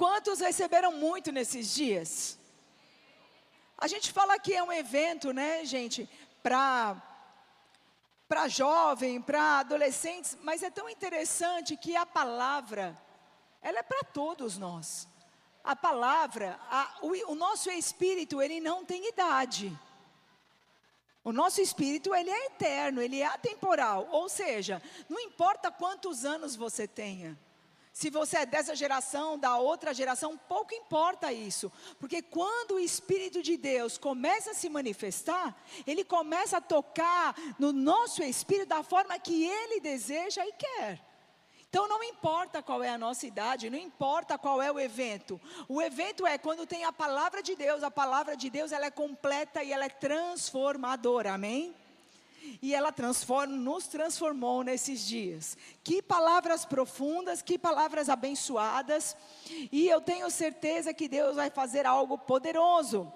Quantos receberam muito nesses dias? A gente fala que é um evento, né, gente, para para jovem, para adolescentes, mas é tão interessante que a palavra, ela é para todos nós. A palavra, a, o, o nosso espírito, ele não tem idade. O nosso espírito, ele é eterno, ele é atemporal. Ou seja, não importa quantos anos você tenha. Se você é dessa geração, da outra geração, pouco importa isso. Porque quando o Espírito de Deus começa a se manifestar, ele começa a tocar no nosso espírito da forma que ele deseja e quer. Então não importa qual é a nossa idade, não importa qual é o evento. O evento é quando tem a palavra de Deus, a palavra de Deus ela é completa e ela é transformadora. Amém? E ela transforma, nos transformou nesses dias. Que palavras profundas, que palavras abençoadas, e eu tenho certeza que Deus vai fazer algo poderoso.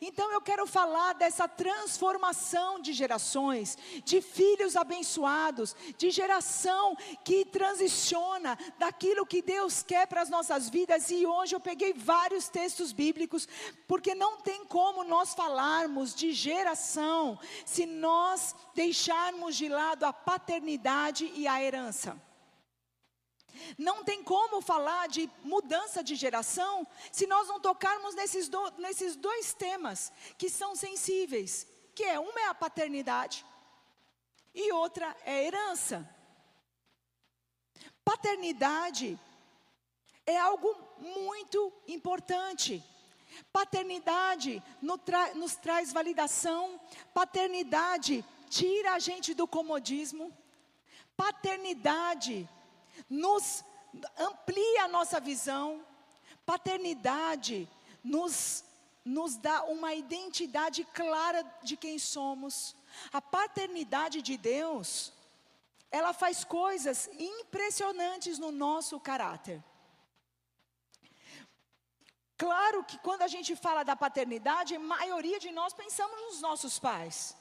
Então eu quero falar dessa transformação de gerações, de filhos abençoados, de geração que transiciona daquilo que Deus quer para as nossas vidas. E hoje eu peguei vários textos bíblicos, porque não tem como nós falarmos de geração se nós deixarmos de lado a paternidade e a herança. Não tem como falar de mudança de geração se nós não tocarmos nesses, do, nesses dois temas que são sensíveis, que é uma é a paternidade e outra é a herança. Paternidade é algo muito importante. Paternidade nos, tra nos traz validação, paternidade tira a gente do comodismo, paternidade nos amplia a nossa visão. Paternidade nos, nos dá uma identidade clara de quem somos. A paternidade de Deus, ela faz coisas impressionantes no nosso caráter. Claro que quando a gente fala da paternidade, a maioria de nós pensamos nos nossos pais.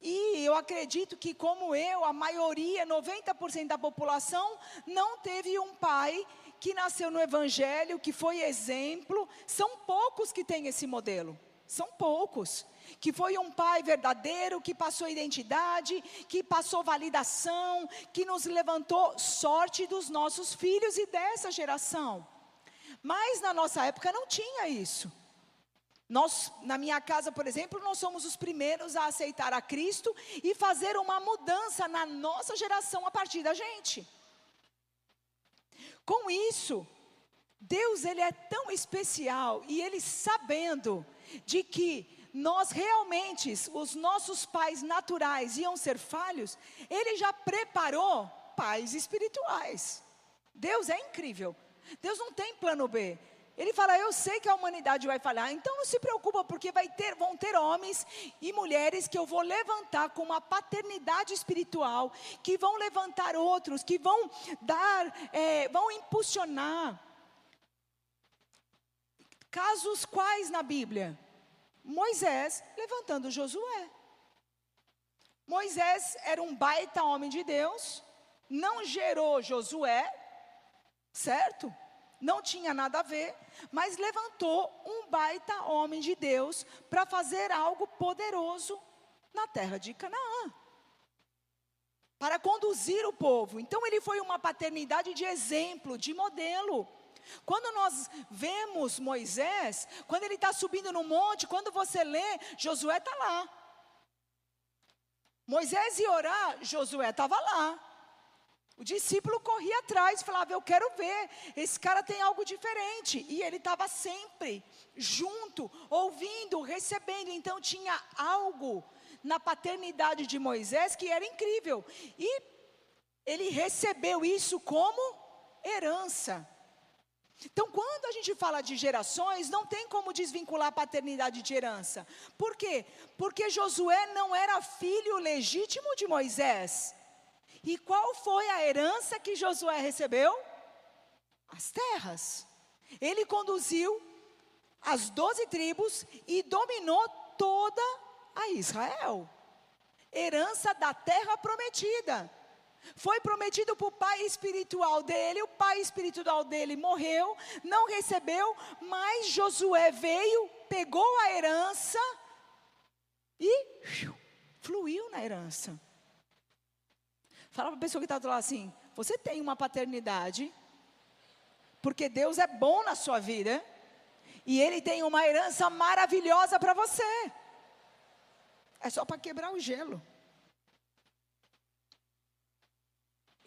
E eu acredito que, como eu, a maioria, 90% da população, não teve um pai que nasceu no Evangelho, que foi exemplo. São poucos que têm esse modelo. São poucos. Que foi um pai verdadeiro, que passou identidade, que passou validação, que nos levantou sorte dos nossos filhos e dessa geração. Mas na nossa época não tinha isso. Nós, na minha casa, por exemplo, nós somos os primeiros a aceitar a Cristo e fazer uma mudança na nossa geração a partir da gente. Com isso, Deus ele é tão especial e ele sabendo de que nós realmente, os nossos pais naturais iam ser falhos, ele já preparou pais espirituais. Deus é incrível. Deus não tem plano B. Ele fala: Eu sei que a humanidade vai falhar, então não se preocupa, porque vai ter, vão ter homens e mulheres que eu vou levantar com uma paternidade espiritual, que vão levantar outros, que vão dar, é, vão impulsionar. Casos quais na Bíblia? Moisés levantando Josué. Moisés era um baita homem de Deus, não gerou Josué, certo? Não tinha nada a ver, mas levantou um baita homem de Deus para fazer algo poderoso na terra de Canaã. Para conduzir o povo. Então ele foi uma paternidade de exemplo, de modelo. Quando nós vemos Moisés, quando ele está subindo no monte, quando você lê, Josué está lá. Moisés ia orar, Josué estava lá. O discípulo corria atrás, falava: Eu quero ver, esse cara tem algo diferente. E ele estava sempre junto, ouvindo, recebendo. Então tinha algo na paternidade de Moisés que era incrível. E ele recebeu isso como herança. Então, quando a gente fala de gerações, não tem como desvincular a paternidade de herança. Por quê? Porque Josué não era filho legítimo de Moisés. E qual foi a herança que Josué recebeu? As terras. Ele conduziu as doze tribos e dominou toda a Israel. Herança da terra prometida. Foi prometido para o pai espiritual dele, o pai espiritual dele morreu, não recebeu, mas Josué veio, pegou a herança e fluiu na herança. Fala para a pessoa que está do lado assim: você tem uma paternidade, porque Deus é bom na sua vida, e Ele tem uma herança maravilhosa para você. É só para quebrar o gelo.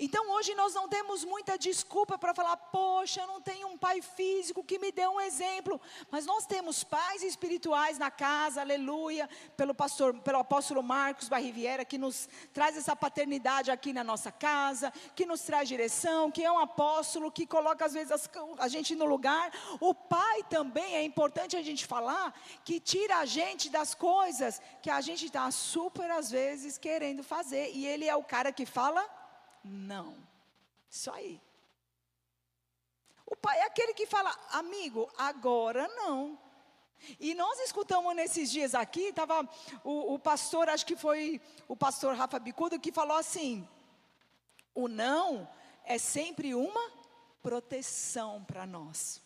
Então hoje nós não temos muita desculpa para falar, poxa, eu não tenho um pai físico que me dê um exemplo. Mas nós temos pais espirituais na casa, aleluia, pelo pastor, pelo apóstolo Marcos Barriviera, que nos traz essa paternidade aqui na nossa casa, que nos traz direção, que é um apóstolo que coloca às vezes a gente no lugar. O pai também é importante a gente falar que tira a gente das coisas que a gente está super às vezes querendo fazer. E ele é o cara que fala não. Isso aí. O pai é aquele que fala, amigo, agora não. E nós escutamos nesses dias aqui, estava o, o, pastor, acho que foi o pastor Rafa Bicudo, que falou assim: o não é sempre uma proteção para nós.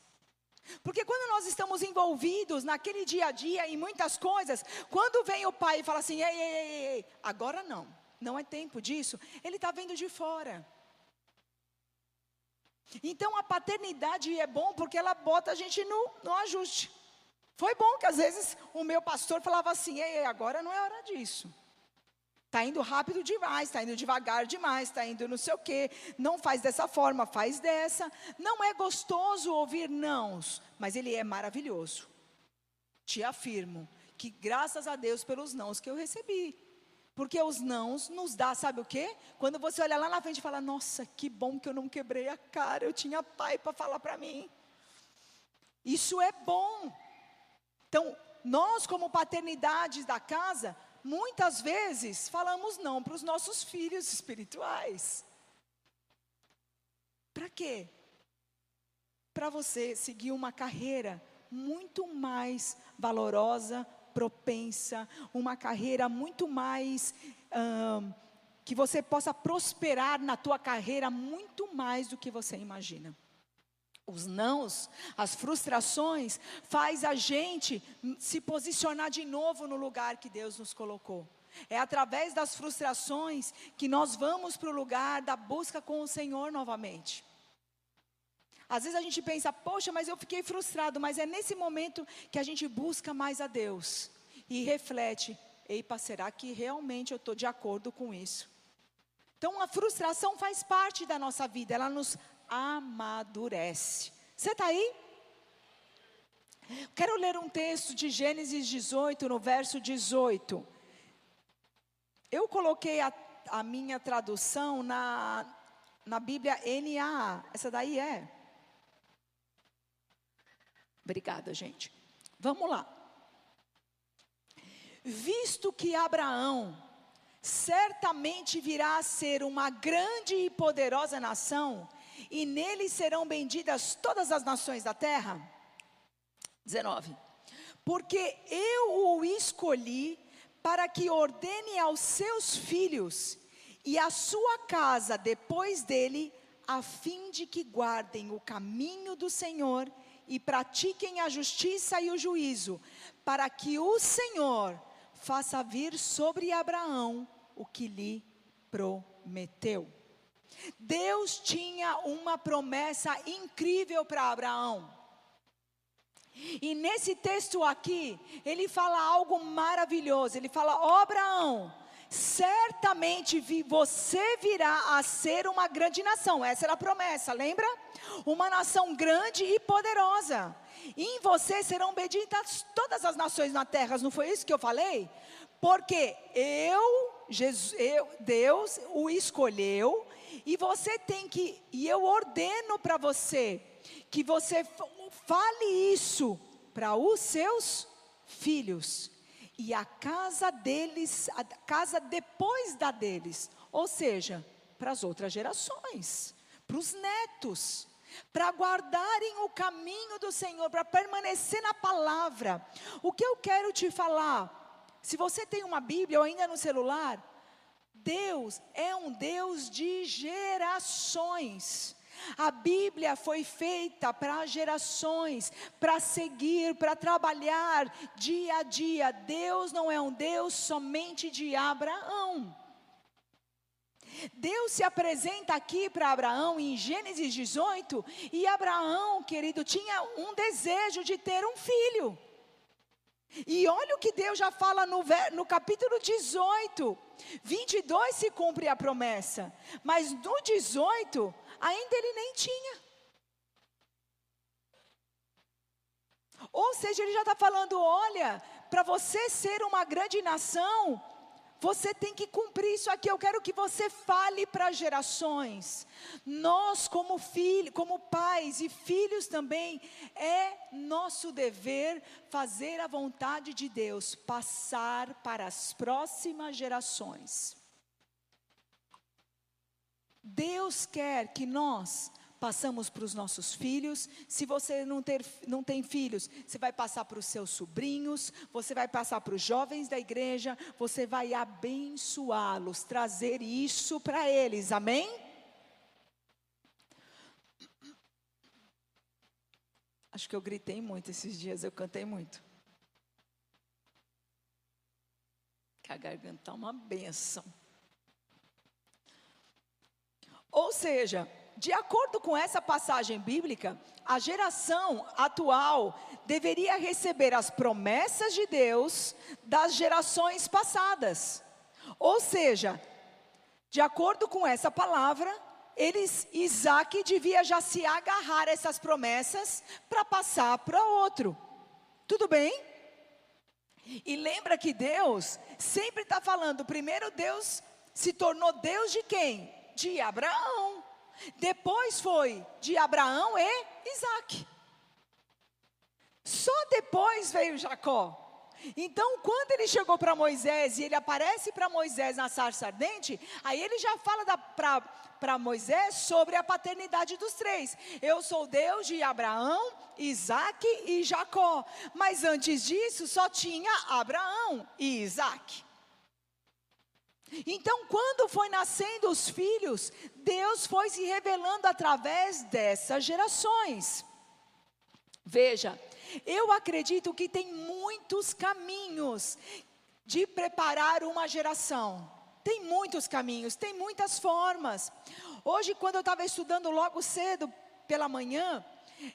Porque quando nós estamos envolvidos naquele dia a dia em muitas coisas, quando vem o pai e fala assim: ei, ei, ei, ei agora não não é tempo disso, ele está vendo de fora. Então a paternidade é bom porque ela bota a gente no, no ajuste. Foi bom que às vezes o meu pastor falava assim: ei, agora não é hora disso. Está indo rápido demais, está indo devagar demais, está indo não sei o quê. Não faz dessa forma, faz dessa. Não é gostoso ouvir nãos, mas ele é maravilhoso. Te afirmo que graças a Deus pelos nãos que eu recebi. Porque os nãos nos dá, sabe o quê? Quando você olha lá na frente e fala, nossa, que bom que eu não quebrei a cara, eu tinha pai para falar para mim. Isso é bom. Então, nós como paternidades da casa, muitas vezes falamos não para os nossos filhos espirituais. Para quê? Para você seguir uma carreira muito mais valorosa, propensa, uma carreira muito mais. que você possa prosperar na tua carreira muito mais do que você imagina. Os nãos, as frustrações, faz a gente se posicionar de novo no lugar que Deus nos colocou. É através das frustrações que nós vamos para o lugar da busca com o Senhor novamente. Às vezes a gente pensa, poxa, mas eu fiquei frustrado, mas é nesse momento que a gente busca mais a Deus e reflete: eipa, será que realmente eu estou de acordo com isso? Então a frustração faz parte da nossa vida, ela nos amadurece. Você está aí? Quero ler um texto de Gênesis 18, no verso 18. Eu coloquei a, a minha tradução na, na Bíblia NAA. Essa daí é? Obrigada, gente. Vamos lá. Visto que Abraão certamente virá a ser uma grande e poderosa nação, e nele serão benditas todas as nações da terra. 19. Porque eu o escolhi para que ordene aos seus filhos e à sua casa depois dele, a fim de que guardem o caminho do Senhor e pratiquem a justiça e o juízo, para que o Senhor faça vir sobre Abraão o que lhe prometeu. Deus tinha uma promessa incrível para Abraão. E nesse texto aqui, ele fala algo maravilhoso. Ele fala: Ó oh, Abraão, certamente você virá a ser uma grande nação. Essa era a promessa, lembra? Uma nação grande e poderosa. E em você serão benditas todas as nações na terra. Não foi isso que eu falei? Porque eu, Jesus, eu, Deus o escolheu e você tem que, e eu ordeno para você que você fale isso para os seus filhos e a casa deles, a casa depois da deles, ou seja, para as outras gerações, para os netos, para guardarem o caminho do Senhor, para permanecer na palavra. O que eu quero te falar, se você tem uma Bíblia ou ainda no celular, Deus é um Deus de gerações. A Bíblia foi feita para gerações, para seguir, para trabalhar dia a dia. Deus não é um Deus somente de Abraão. Deus se apresenta aqui para Abraão em Gênesis 18, e Abraão, querido, tinha um desejo de ter um filho. E olha o que Deus já fala no, no capítulo 18: 22 se cumpre a promessa, mas no 18, ainda ele nem tinha. Ou seja, ele já está falando: olha, para você ser uma grande nação, você tem que cumprir isso aqui. Eu quero que você fale para gerações. Nós, como filhos, como pais e filhos também, é nosso dever fazer a vontade de Deus, passar para as próximas gerações. Deus quer que nós passamos para os nossos filhos. Se você não, ter, não tem filhos, você vai passar para os seus sobrinhos, você vai passar para os jovens da igreja, você vai abençoá-los, trazer isso para eles, amém? Acho que eu gritei muito esses dias, eu cantei muito. Que a garganta está uma benção. Ou seja, de acordo com essa passagem bíblica, a geração atual deveria receber as promessas de Deus das gerações passadas. Ou seja, de acordo com essa palavra, eles, Isaac devia já se agarrar a essas promessas para passar para outro. Tudo bem? E lembra que Deus sempre está falando, primeiro Deus se tornou Deus de quem? De Abraão. Depois foi de Abraão e Isaac. Só depois veio Jacó. Então, quando ele chegou para Moisés e ele aparece para Moisés na sarça ardente, aí ele já fala para Moisés sobre a paternidade dos três. Eu sou Deus de Abraão, Isaac e Jacó. Mas antes disso, só tinha Abraão e Isaac. Então, quando foi nascendo os filhos, Deus foi se revelando através dessas gerações. Veja, eu acredito que tem muitos caminhos de preparar uma geração. Tem muitos caminhos, tem muitas formas. Hoje, quando eu estava estudando logo cedo pela manhã,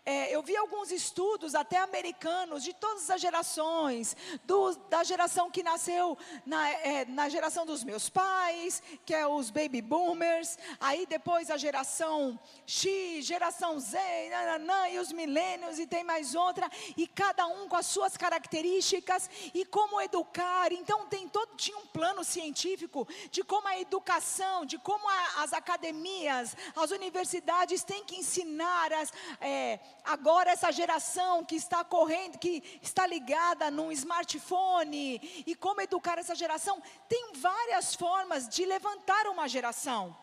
é, eu vi alguns estudos, até americanos, de todas as gerações, do, da geração que nasceu na, é, na geração dos meus pais, que é os baby boomers, aí depois a geração X, geração Z, nananã, e os milênios, e tem mais outra, e cada um com as suas características, e como educar. Então, tem todo, tinha um plano científico de como a educação, de como a, as academias, as universidades têm que ensinar as. É, agora essa geração que está correndo, que está ligada num smartphone, e como educar essa geração, tem várias formas de levantar uma geração.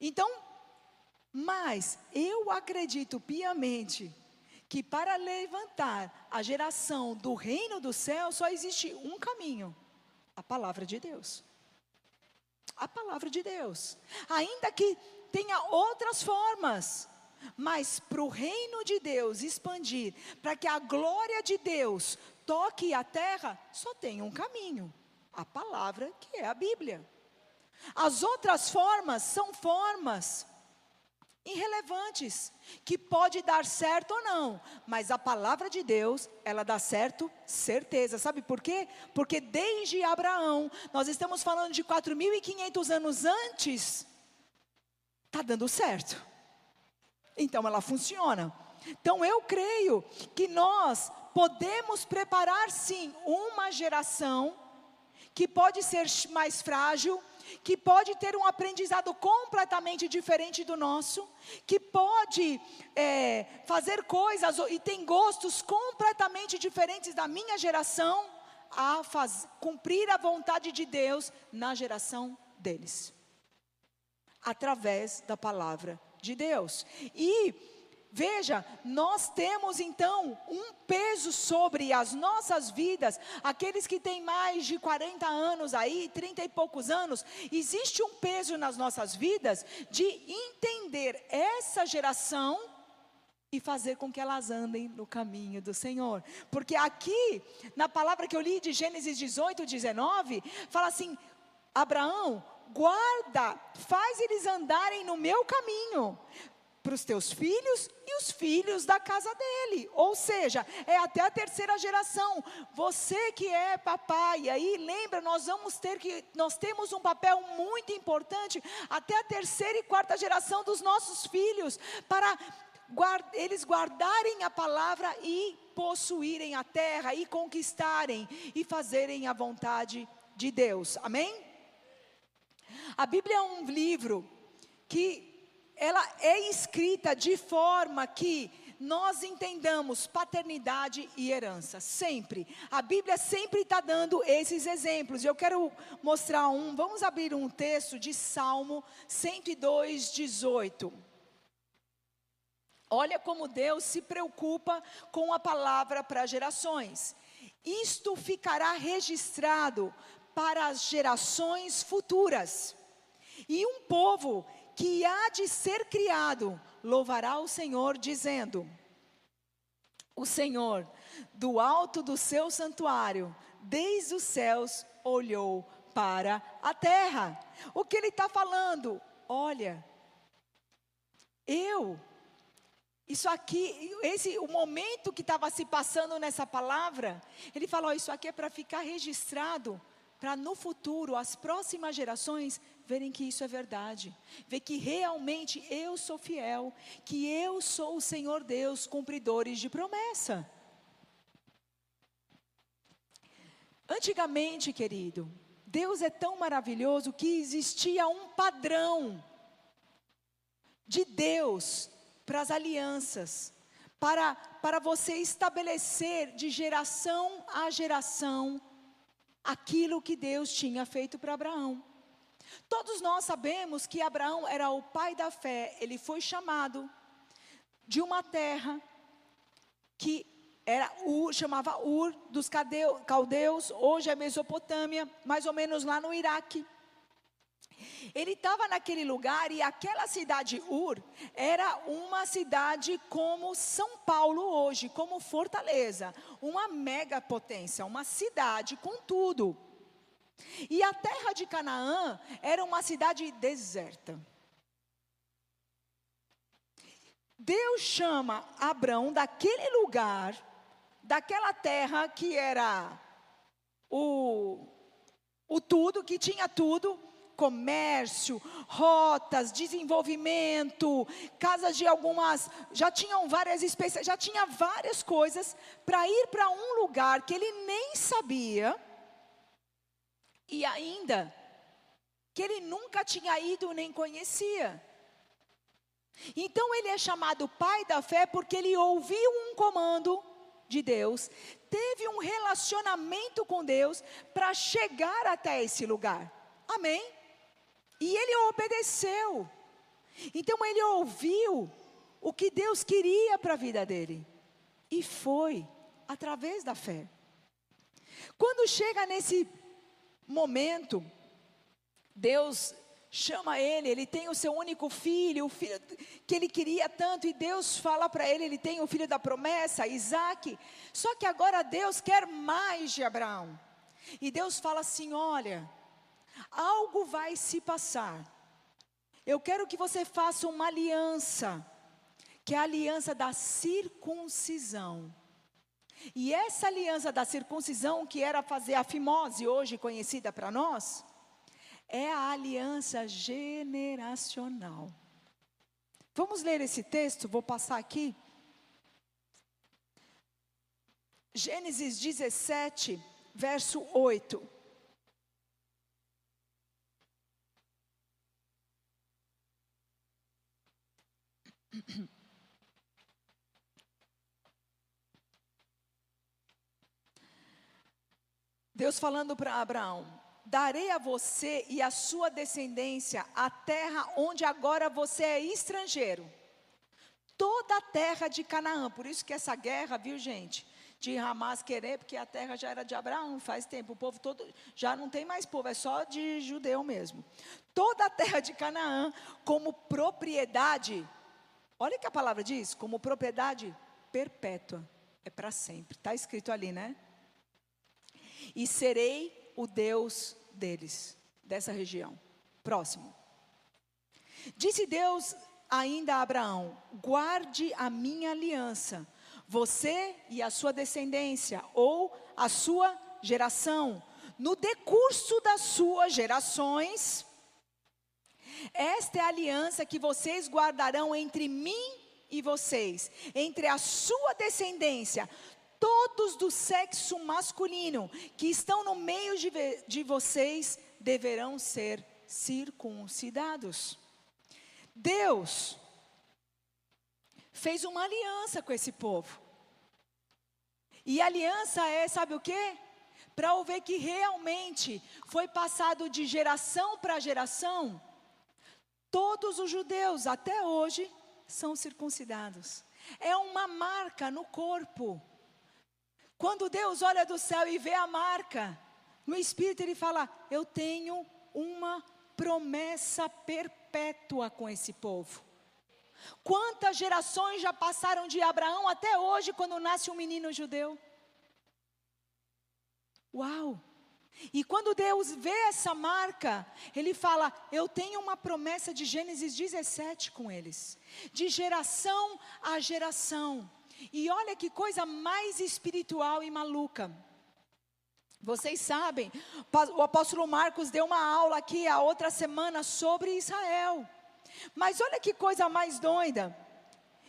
Então, mas eu acredito piamente que para levantar a geração do reino do céu só existe um caminho: a palavra de Deus. A palavra de Deus. Ainda que tenha outras formas, mas para o reino de Deus expandir, para que a glória de Deus toque a terra, só tem um caminho: a palavra que é a Bíblia. As outras formas são formas irrelevantes, que pode dar certo ou não, mas a palavra de Deus, ela dá certo, certeza. Sabe por quê? Porque desde Abraão, nós estamos falando de 4.500 anos antes, está dando certo. Então ela funciona. Então eu creio que nós podemos preparar sim uma geração que pode ser mais frágil, que pode ter um aprendizado completamente diferente do nosso, que pode é, fazer coisas e tem gostos completamente diferentes da minha geração, a faz, cumprir a vontade de Deus na geração deles, através da palavra de Deus. E Veja, nós temos então um peso sobre as nossas vidas, aqueles que têm mais de 40 anos aí, 30 e poucos anos, existe um peso nas nossas vidas de entender essa geração e fazer com que elas andem no caminho do Senhor. Porque aqui, na palavra que eu li de Gênesis 18, 19, fala assim: Abraão, guarda, faz eles andarem no meu caminho, para os teus filhos e os filhos da casa dele. Ou seja, é até a terceira geração. Você que é papai, aí lembra, nós vamos ter que nós temos um papel muito importante até a terceira e quarta geração dos nossos filhos para guard, eles guardarem a palavra e possuírem a terra e conquistarem e fazerem a vontade de Deus. Amém? A Bíblia é um livro que ela é escrita de forma que nós entendamos paternidade e herança, sempre. A Bíblia sempre está dando esses exemplos. Eu quero mostrar um, vamos abrir um texto de Salmo 102, 18. Olha como Deus se preocupa com a palavra para gerações. Isto ficará registrado para as gerações futuras. E um povo que há de ser criado, louvará o Senhor, dizendo: O Senhor, do alto do seu santuário, desde os céus, olhou para a terra. O que ele está falando? Olha, eu, isso aqui, esse o momento que estava se passando nessa palavra, ele falou: Isso aqui é para ficar registrado, para no futuro, as próximas gerações verem que isso é verdade, ver que realmente eu sou fiel, que eu sou o Senhor Deus, cumpridores de promessa. Antigamente, querido, Deus é tão maravilhoso que existia um padrão de Deus para as alianças, para, para você estabelecer de geração a geração aquilo que Deus tinha feito para Abraão. Todos nós sabemos que Abraão era o pai da fé, ele foi chamado de uma terra que era Ur, chamava Ur dos caldeus, hoje é Mesopotâmia, mais ou menos lá no Iraque. Ele estava naquele lugar e aquela cidade Ur era uma cidade como São Paulo hoje, como Fortaleza, uma mega potência, uma cidade com tudo. E a terra de Canaã era uma cidade deserta. Deus chama Abraão daquele lugar, daquela terra que era o, o tudo, que tinha tudo, comércio, rotas, desenvolvimento, casas de algumas, já tinham várias espécies, já tinha várias coisas para ir para um lugar que ele nem sabia e ainda que ele nunca tinha ido nem conhecia. Então ele é chamado pai da fé porque ele ouviu um comando de Deus, teve um relacionamento com Deus para chegar até esse lugar. Amém? E ele obedeceu. Então ele ouviu o que Deus queria para a vida dele. E foi através da fé. Quando chega nesse momento, Deus chama ele, ele tem o seu único filho, o filho que ele queria tanto, e Deus fala para ele, ele tem o filho da promessa, Isaac. Só que agora Deus quer mais de Abraão. E Deus fala assim: olha, algo vai se passar. Eu quero que você faça uma aliança, que é a aliança da circuncisão. E essa aliança da circuncisão, que era fazer a fimose, hoje conhecida para nós, é a aliança generacional. Vamos ler esse texto, vou passar aqui. Gênesis 17, verso 8. Deus falando para Abraão: Darei a você e a sua descendência a terra onde agora você é estrangeiro. toda a terra de Canaã. Por isso que essa guerra, viu, gente? De Hamas querer, porque a terra já era de Abraão faz tempo. O povo todo já não tem mais povo, é só de judeu mesmo. Toda a terra de Canaã como propriedade. Olha o que a palavra diz, como propriedade perpétua. É para sempre. Está escrito ali, né? E serei o Deus deles, dessa região. Próximo. Disse Deus ainda a Abraão: guarde a minha aliança, você e a sua descendência, ou a sua geração, no decurso das suas gerações. Esta é a aliança que vocês guardarão entre mim e vocês, entre a sua descendência, todos do sexo masculino que estão no meio de, de vocês deverão ser circuncidados. Deus fez uma aliança com esse povo. E aliança é, sabe o quê? Para ver que realmente foi passado de geração para geração, todos os judeus até hoje são circuncidados. É uma marca no corpo. Quando Deus olha do céu e vê a marca, no espírito ele fala: Eu tenho uma promessa perpétua com esse povo. Quantas gerações já passaram de Abraão até hoje, quando nasce um menino judeu? Uau! E quando Deus vê essa marca, Ele fala: Eu tenho uma promessa de Gênesis 17 com eles, de geração a geração. E olha que coisa mais espiritual e maluca. Vocês sabem, o apóstolo Marcos deu uma aula aqui a outra semana sobre Israel. Mas olha que coisa mais doida.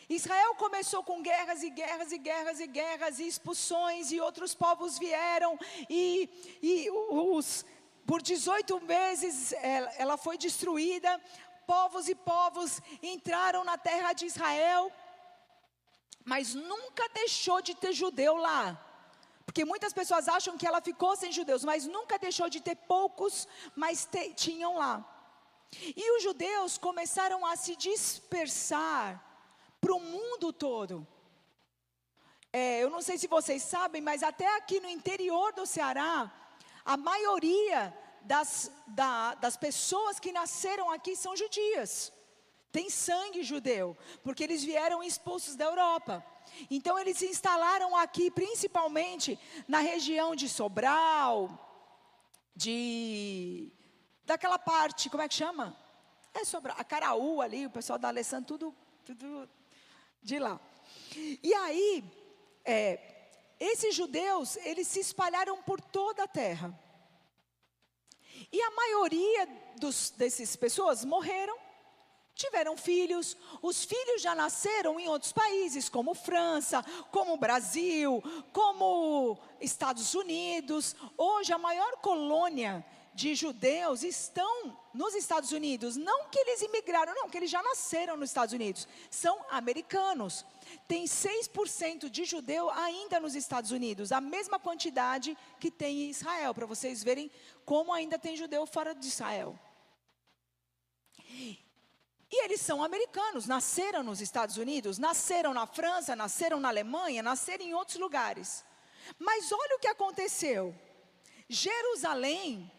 Israel começou com guerras e guerras e guerras e guerras e expulsões e outros povos vieram e, e os, por 18 meses ela, ela foi destruída. Povos e povos entraram na terra de Israel, mas nunca deixou de ter judeu lá. Porque muitas pessoas acham que ela ficou sem judeus, mas nunca deixou de ter poucos, mas te, tinham lá. E os judeus começaram a se dispersar para o mundo todo. É, eu não sei se vocês sabem, mas até aqui no interior do Ceará, a maioria das, da, das pessoas que nasceram aqui são judias. Tem sangue judeu, porque eles vieram expulsos da Europa. Então eles se instalaram aqui principalmente na região de Sobral, de daquela parte, como é que chama? É Sobral, a Caraú ali, o pessoal da Alessandro, tudo, tudo de lá. E aí, é, esses judeus, eles se espalharam por toda a terra. E a maioria dos, dessas pessoas morreram, tiveram filhos, os filhos já nasceram em outros países, como França, como Brasil, como Estados Unidos. Hoje, a maior colônia de judeus estão nos Estados Unidos. Não que eles imigraram, não, que eles já nasceram nos Estados Unidos. São americanos. Tem 6% de judeu ainda nos Estados Unidos, a mesma quantidade que tem em Israel, para vocês verem como ainda tem judeu fora de Israel. E eles são americanos, nasceram nos Estados Unidos, nasceram na França, nasceram na Alemanha, nasceram em outros lugares. Mas olha o que aconteceu. Jerusalém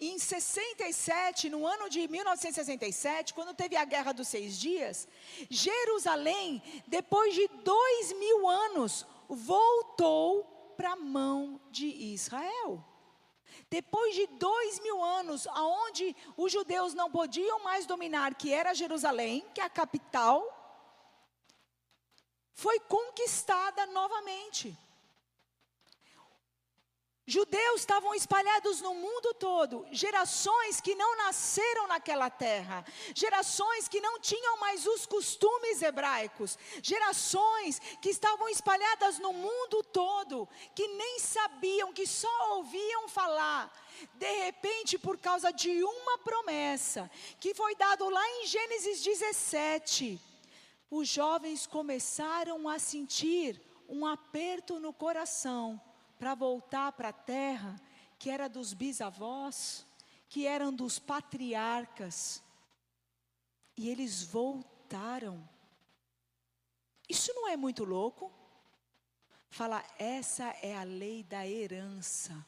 em 67, no ano de 1967, quando teve a Guerra dos Seis Dias, Jerusalém, depois de dois mil anos, voltou para a mão de Israel. Depois de dois mil anos, aonde os judeus não podiam mais dominar, que era Jerusalém, que é a capital, foi conquistada novamente. Judeus estavam espalhados no mundo todo, gerações que não nasceram naquela terra, gerações que não tinham mais os costumes hebraicos, gerações que estavam espalhadas no mundo todo, que nem sabiam, que só ouviam falar. De repente, por causa de uma promessa que foi dado lá em Gênesis 17, os jovens começaram a sentir um aperto no coração para voltar para a terra que era dos bisavós, que eram dos patriarcas. E eles voltaram. Isso não é muito louco? Fala, essa é a lei da herança.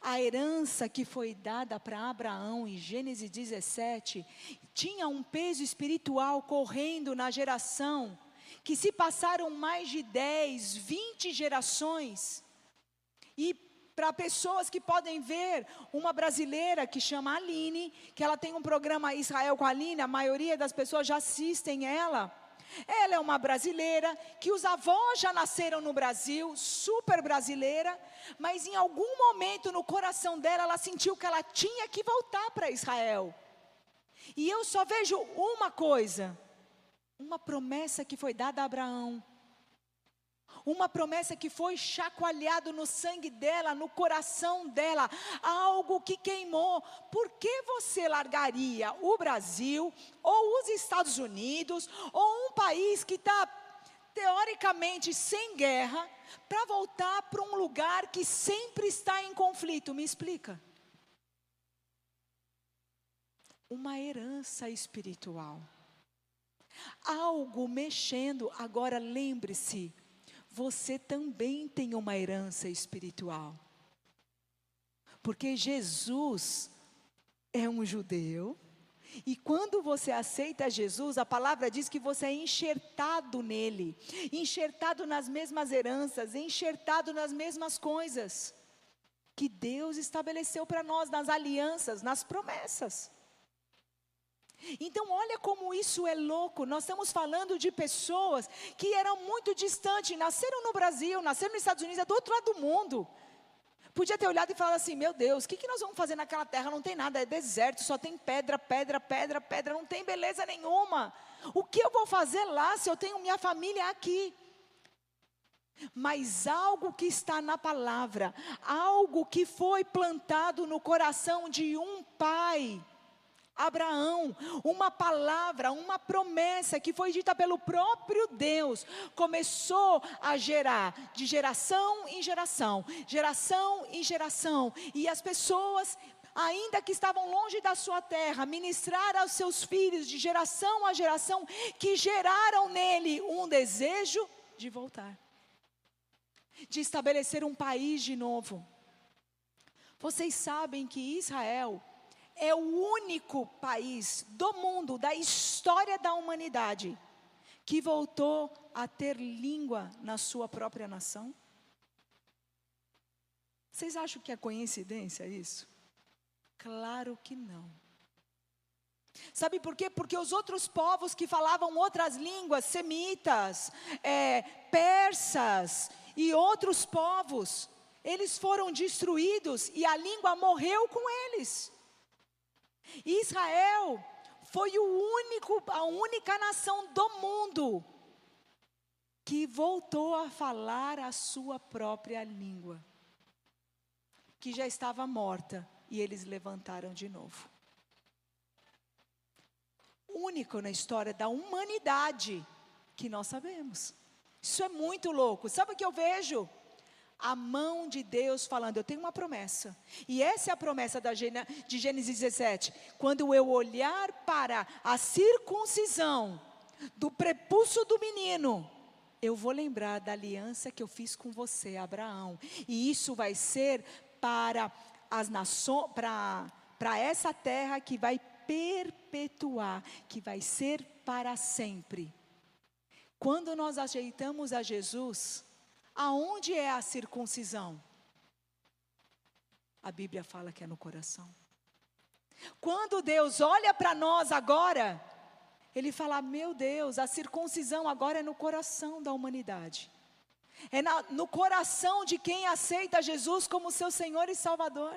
A herança que foi dada para Abraão em Gênesis 17 tinha um peso espiritual correndo na geração, que se passaram mais de 10, 20 gerações. E para pessoas que podem ver, uma brasileira que chama Aline, que ela tem um programa Israel com a Aline, a maioria das pessoas já assistem ela. Ela é uma brasileira que os avós já nasceram no Brasil, super brasileira, mas em algum momento no coração dela ela sentiu que ela tinha que voltar para Israel. E eu só vejo uma coisa: uma promessa que foi dada a Abraão uma promessa que foi chacoalhado no sangue dela, no coração dela, algo que queimou. Por que você largaria o Brasil, ou os Estados Unidos, ou um país que está teoricamente sem guerra, para voltar para um lugar que sempre está em conflito? Me explica. Uma herança espiritual. Algo mexendo. Agora lembre-se, você também tem uma herança espiritual. Porque Jesus é um judeu, e quando você aceita Jesus, a palavra diz que você é enxertado nele, enxertado nas mesmas heranças, enxertado nas mesmas coisas que Deus estabeleceu para nós, nas alianças, nas promessas. Então, olha como isso é louco. Nós estamos falando de pessoas que eram muito distantes, nasceram no Brasil, nasceram nos Estados Unidos, é do outro lado do mundo. Podia ter olhado e falado assim: meu Deus, o que, que nós vamos fazer naquela terra? Não tem nada, é deserto, só tem pedra, pedra, pedra, pedra, não tem beleza nenhuma. O que eu vou fazer lá se eu tenho minha família aqui? Mas algo que está na palavra, algo que foi plantado no coração de um pai, Abraão, uma palavra, uma promessa que foi dita pelo próprio Deus, começou a gerar de geração em geração, geração em geração, e as pessoas ainda que estavam longe da sua terra, ministrar aos seus filhos de geração a geração, que geraram nele um desejo de voltar, de estabelecer um país de novo. Vocês sabem que Israel é o único país do mundo, da história da humanidade, que voltou a ter língua na sua própria nação? Vocês acham que é coincidência isso? Claro que não. Sabe por quê? Porque os outros povos que falavam outras línguas, semitas, é, persas e outros povos, eles foram destruídos e a língua morreu com eles. Israel foi o único, a única nação do mundo que voltou a falar a sua própria língua, que já estava morta e eles levantaram de novo. Único na história da humanidade que nós sabemos. Isso é muito louco. Sabe o que eu vejo? A mão de Deus falando: Eu tenho uma promessa. E essa é a promessa da, de Gênesis 17. Quando eu olhar para a circuncisão do prepúcio do menino, eu vou lembrar da aliança que eu fiz com você, Abraão. E isso vai ser para as nações, para, para essa terra que vai perpetuar, que vai ser para sempre. Quando nós ajeitamos a Jesus, Aonde é a circuncisão? A Bíblia fala que é no coração. Quando Deus olha para nós agora, Ele fala: Meu Deus, a circuncisão agora é no coração da humanidade. É na, no coração de quem aceita Jesus como seu Senhor e Salvador.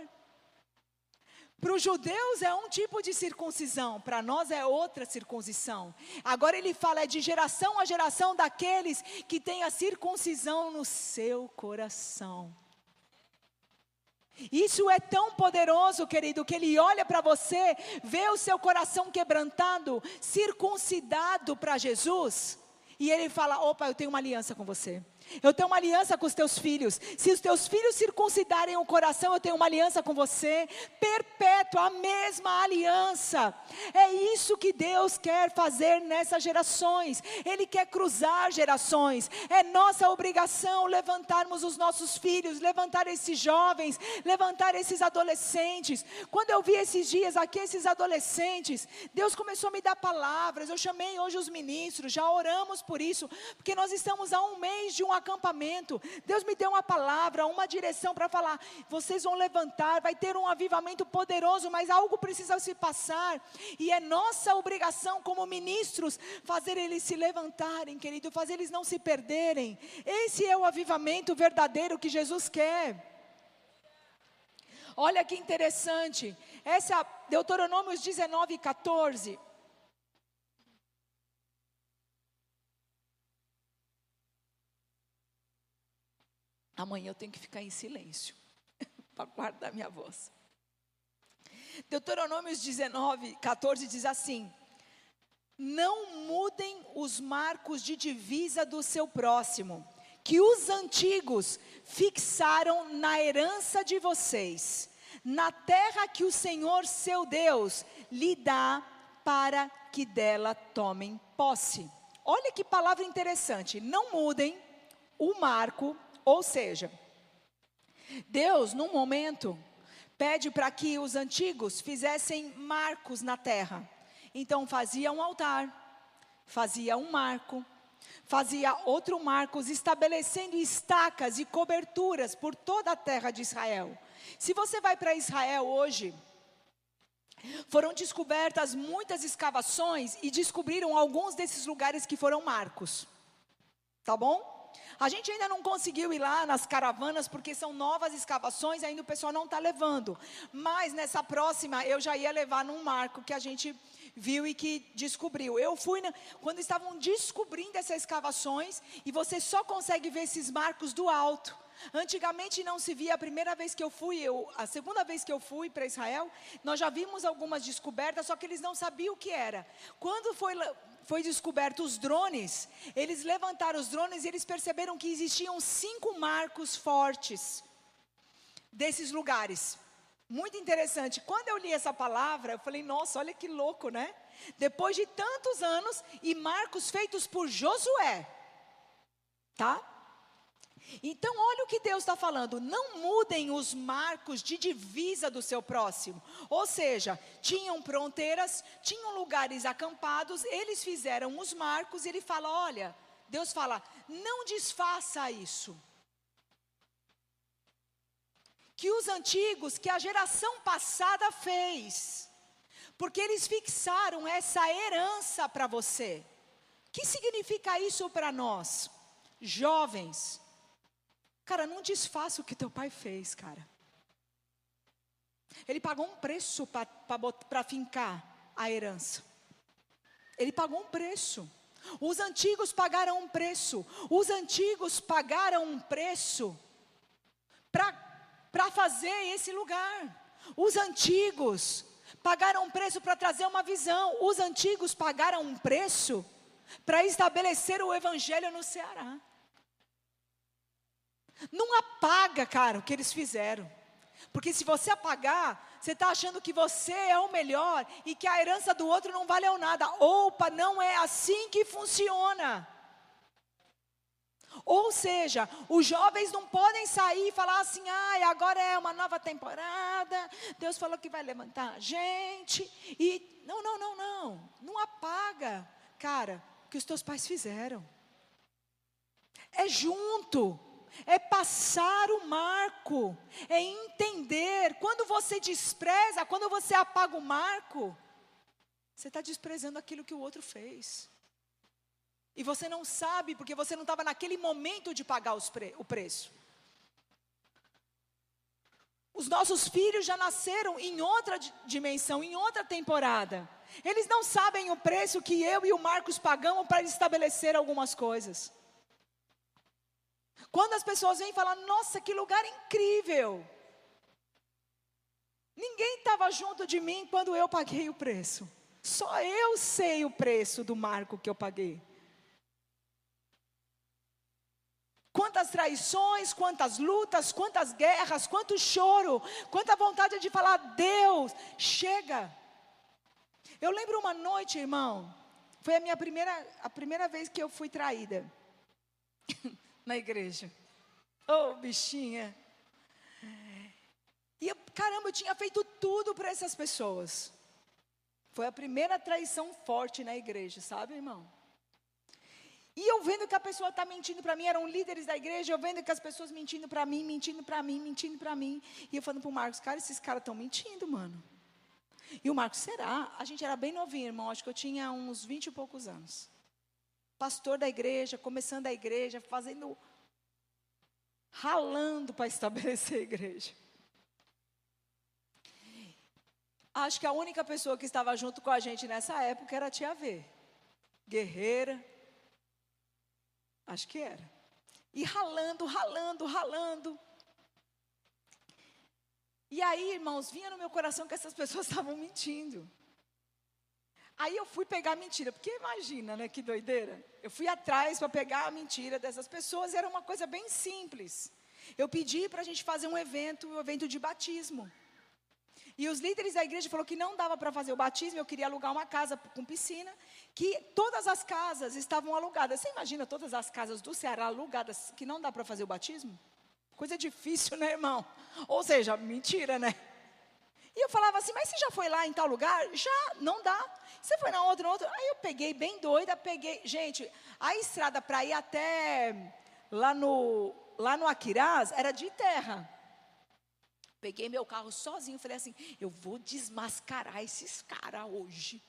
Para os judeus é um tipo de circuncisão, para nós é outra circuncisão. Agora ele fala é de geração a geração daqueles que têm a circuncisão no seu coração. Isso é tão poderoso, querido, que ele olha para você, vê o seu coração quebrantado, circuncidado para Jesus, e ele fala: opa, eu tenho uma aliança com você. Eu tenho uma aliança com os teus filhos. Se os teus filhos circuncidarem o coração, eu tenho uma aliança com você. Perpétua, a mesma aliança. É isso que Deus quer fazer nessas gerações. Ele quer cruzar gerações. É nossa obrigação levantarmos os nossos filhos, levantar esses jovens, levantar esses adolescentes. Quando eu vi esses dias aqui, esses adolescentes, Deus começou a me dar palavras. Eu chamei hoje os ministros, já oramos por isso, porque nós estamos há um mês de um acampamento. Deus me deu uma palavra, uma direção para falar. Vocês vão levantar, vai ter um avivamento poderoso, mas algo precisa se passar. E é nossa obrigação como ministros fazer eles se levantarem, querido, fazer eles não se perderem. Esse é o avivamento verdadeiro que Jesus quer. Olha que interessante. Essa Deuteronômio 19, 14. Amanhã eu tenho que ficar em silêncio para guardar minha voz. Deuteronômios 19, 14 diz assim: Não mudem os marcos de divisa do seu próximo, que os antigos fixaram na herança de vocês, na terra que o Senhor seu Deus lhe dá para que dela tomem posse. Olha que palavra interessante. Não mudem o marco ou seja, Deus, num momento, pede para que os antigos fizessem marcos na terra. Então fazia um altar, fazia um marco, fazia outro marco, estabelecendo estacas e coberturas por toda a terra de Israel. Se você vai para Israel hoje, foram descobertas muitas escavações e descobriram alguns desses lugares que foram marcos. Tá bom? A gente ainda não conseguiu ir lá nas caravanas, porque são novas escavações, ainda o pessoal não está levando. Mas nessa próxima, eu já ia levar num marco que a gente viu e que descobriu. Eu fui, na, quando estavam descobrindo essas escavações, e você só consegue ver esses marcos do alto. Antigamente não se via, a primeira vez que eu fui, eu, a segunda vez que eu fui para Israel, nós já vimos algumas descobertas, só que eles não sabiam o que era. Quando foi foi descoberto os drones, eles levantaram os drones e eles perceberam que existiam cinco marcos fortes desses lugares. Muito interessante. Quando eu li essa palavra, eu falei, nossa, olha que louco, né? Depois de tantos anos e marcos feitos por Josué, tá? Então, olha o que Deus está falando: não mudem os marcos de divisa do seu próximo. Ou seja, tinham fronteiras, tinham lugares acampados, eles fizeram os marcos, e ele fala: olha, Deus fala, não desfaça isso. Que os antigos, que a geração passada fez, porque eles fixaram essa herança para você. O que significa isso para nós, jovens? Cara, não desfaça o que teu pai fez, cara. Ele pagou um preço para fincar a herança. Ele pagou um preço. Os antigos pagaram um preço. Os antigos pagaram um preço para fazer esse lugar. Os antigos pagaram um preço para trazer uma visão. Os antigos pagaram um preço para estabelecer o evangelho no Ceará. Não apaga, cara, o que eles fizeram. Porque se você apagar, você está achando que você é o melhor e que a herança do outro não valeu nada. Opa, não é assim que funciona. Ou seja, os jovens não podem sair e falar assim: ah, agora é uma nova temporada, Deus falou que vai levantar a gente. E não, não, não, não. Não apaga, cara, o que os teus pais fizeram. É junto é passar o marco, é entender. Quando você despreza, quando você apaga o marco, você está desprezando aquilo que o outro fez. E você não sabe, porque você não estava naquele momento de pagar pre o preço. Os nossos filhos já nasceram em outra dimensão, em outra temporada. Eles não sabem o preço que eu e o Marcos pagamos para estabelecer algumas coisas. Quando as pessoas vêm falar, nossa, que lugar incrível. Ninguém estava junto de mim quando eu paguei o preço. Só eu sei o preço do marco que eu paguei. quantas traições, quantas lutas, quantas guerras, quanto choro, quanta vontade de falar, Deus, chega. Eu lembro uma noite, irmão, foi a minha primeira, a primeira vez que eu fui traída na igreja. Oh, bichinha. E eu, caramba, eu tinha feito tudo para essas pessoas. Foi a primeira traição forte na igreja, sabe, irmão? E eu vendo que a pessoa está mentindo para mim, eram líderes da igreja, eu vendo que as pessoas mentindo para mim, mentindo para mim, mentindo para mim. E eu falando para o Marcos, cara, esses caras estão mentindo, mano. E o Marcos, será? A gente era bem novinho, irmão, acho que eu tinha uns vinte e poucos anos. Pastor da igreja, começando a igreja, fazendo. ralando para estabelecer a igreja. Acho que a única pessoa que estava junto com a gente nessa época era a tia V. Guerreira, Acho que era. E ralando, ralando, ralando. E aí, irmãos, vinha no meu coração que essas pessoas estavam mentindo. Aí eu fui pegar a mentira, porque imagina, né, que doideira. Eu fui atrás para pegar a mentira dessas pessoas, era uma coisa bem simples. Eu pedi para a gente fazer um evento, um evento de batismo. E os líderes da igreja falaram que não dava para fazer o batismo, eu queria alugar uma casa com piscina, que todas as casas estavam alugadas. Você imagina todas as casas do Ceará alugadas, que não dá para fazer o batismo? Coisa difícil, né, irmão? Ou seja, mentira, né? E eu falava assim, mas você já foi lá em tal lugar? Já, não dá. Você foi na outra, na outra. Aí eu peguei, bem doida, peguei. Gente, a estrada para ir até lá no, lá no Aquiraz era de terra. Peguei meu carro sozinho, falei assim: eu vou desmascarar esses caras hoje.